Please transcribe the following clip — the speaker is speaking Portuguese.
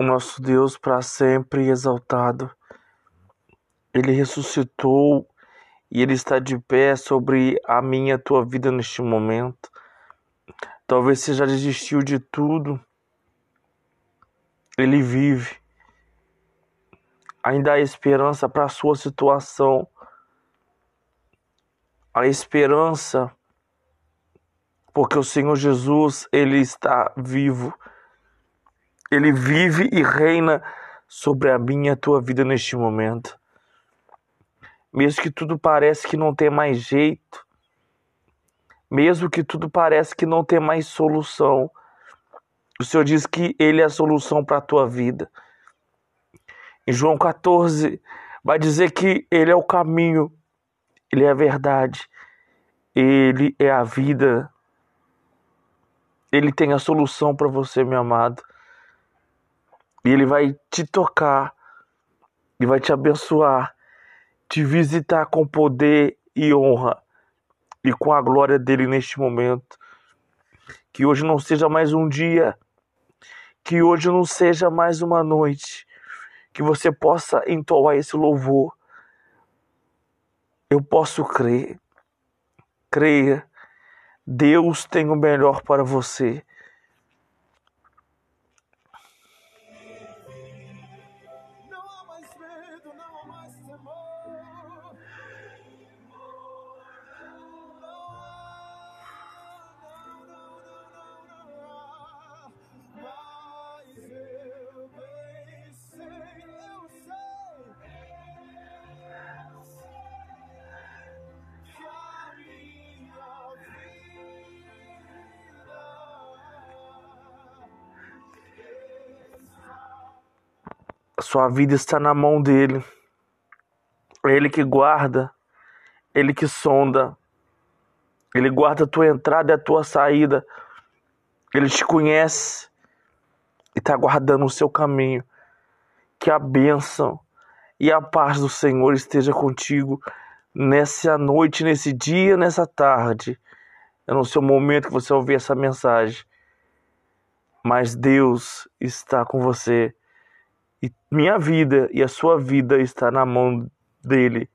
o nosso Deus para sempre exaltado. Ele ressuscitou e ele está de pé sobre a minha a tua vida neste momento. Talvez você já desistiu de tudo. Ele vive. Ainda há esperança para a sua situação. A esperança porque o Senhor Jesus, ele está vivo. Ele vive e reina sobre a minha e a tua vida neste momento. Mesmo que tudo pareça que não tem mais jeito, mesmo que tudo pareça que não tem mais solução, o Senhor diz que Ele é a solução para a tua vida. Em João 14, vai dizer que Ele é o caminho, Ele é a verdade, Ele é a vida. Ele tem a solução para você, meu amado. E Ele vai te tocar e vai te abençoar, te visitar com poder e honra e com a glória dele neste momento. Que hoje não seja mais um dia, que hoje não seja mais uma noite, que você possa entoar esse louvor. Eu posso crer, creia, Deus tem o melhor para você. Sua vida está na mão dele. É ele que guarda, ele que sonda. Ele guarda a tua entrada e a tua saída. Ele te conhece e está guardando o seu caminho. Que a bênção e a paz do Senhor esteja contigo nessa noite, nesse dia, nessa tarde. É no seu momento que você ouvir essa mensagem. Mas Deus está com você. E minha vida e a sua vida está na mão dele.